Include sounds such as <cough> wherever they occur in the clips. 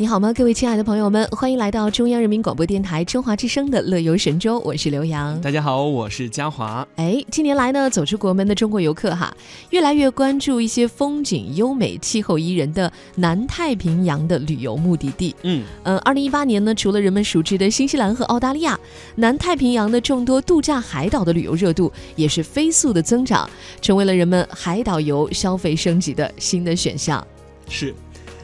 你好吗，各位亲爱的朋友们，欢迎来到中央人民广播电台中华之声的乐游神州，我是刘洋。大家好，我是嘉华。哎，近年来呢，走出国门的中国游客哈，越来越关注一些风景优美、气候宜人的南太平洋的旅游目的地。嗯，呃，二零一八年呢，除了人们熟知的新西兰和澳大利亚，南太平洋的众多度假海岛的旅游热度也是飞速的增长，成为了人们海岛游消费升级的新的选项。是。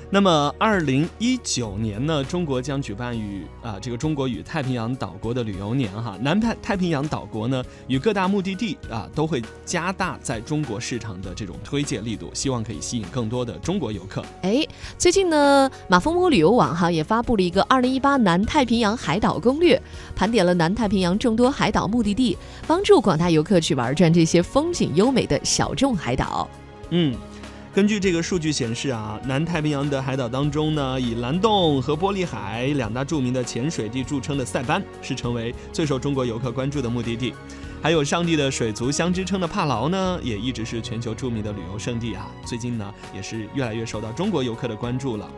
那么，二零一九年呢，中国将举办与啊这个中国与太平洋岛国的旅游年哈。南太太平洋岛国呢，与各大目的地啊都会加大在中国市场的这种推介力度，希望可以吸引更多的中国游客。哎，最近呢，马蜂窝旅游网哈也发布了一个二零一八南太平洋海岛攻略，盘点了南太平洋众多海岛目的地，帮助广大游客去玩转这些风景优美的小众海岛。嗯。根据这个数据显示啊，南太平洋的海岛当中呢，以蓝洞和玻璃海两大著名的潜水地著称的塞班是成为最受中国游客关注的目的地，还有上帝的水族箱之称的帕劳呢，也一直是全球著名的旅游胜地啊。最近呢，也是越来越受到中国游客的关注了。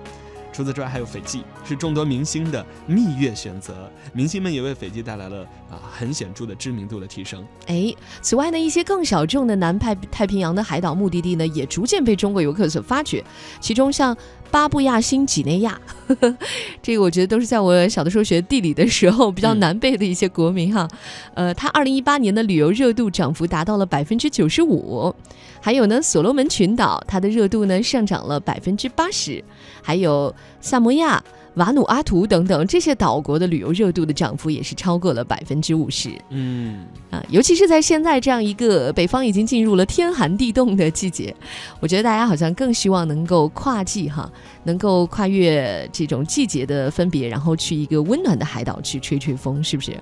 除此之外，还有斐济，是众多明星的蜜月选择。明星们也为斐济带来了啊很显著的知名度的提升。哎，此外呢，一些更小众的南太太平洋的海岛目的地呢，也逐渐被中国游客所发掘。其中像巴布亚新几内亚呵呵，<laughs> 这个我觉得都是在我小的时候学地理的时候比较难背的一些国名哈。呃，它二零一八年的旅游热度涨幅达到了百分之九十五。还有呢，所罗门群岛，它的热度呢上涨了百分之八十。还有萨摩亚、瓦努阿图等等这些岛国的旅游热度的涨幅也是超过了百分之五十。嗯，啊，尤其是在现在这样一个北方已经进入了天寒地冻的季节，我觉得大家好像更希望能够跨季哈，能够跨越这种季节的分别，然后去一个温暖的海岛去吹吹风，是不是？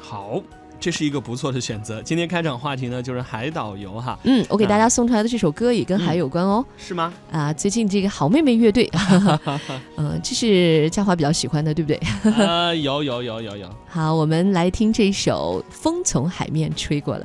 好。这是一个不错的选择。今天开场话题呢，就是海岛游哈。嗯，我给大家送出来的这首歌也跟海有关哦。是吗？啊，最近这个好妹妹乐队，<laughs> <laughs> 嗯，这是嘉华比较喜欢的，对不对？啊，有有有有有。<laughs> 好，我们来听这首《风从海面吹过来》。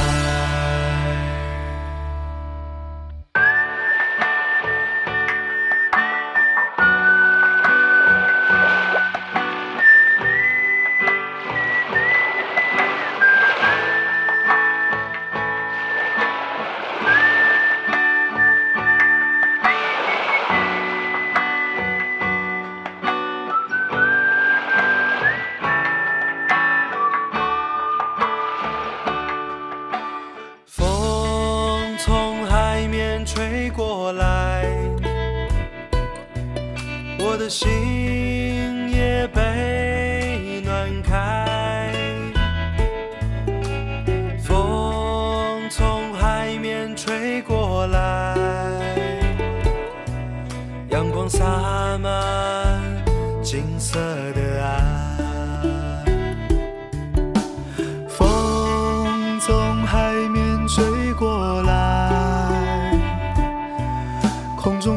来我的心也被暖开风从海面吹过来阳光洒满金色的爱风从海面吹过来。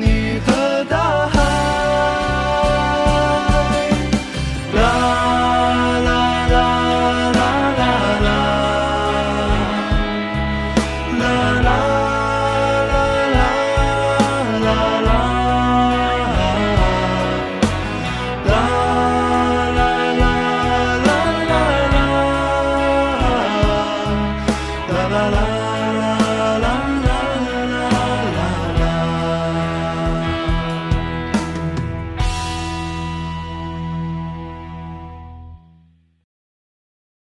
你 time.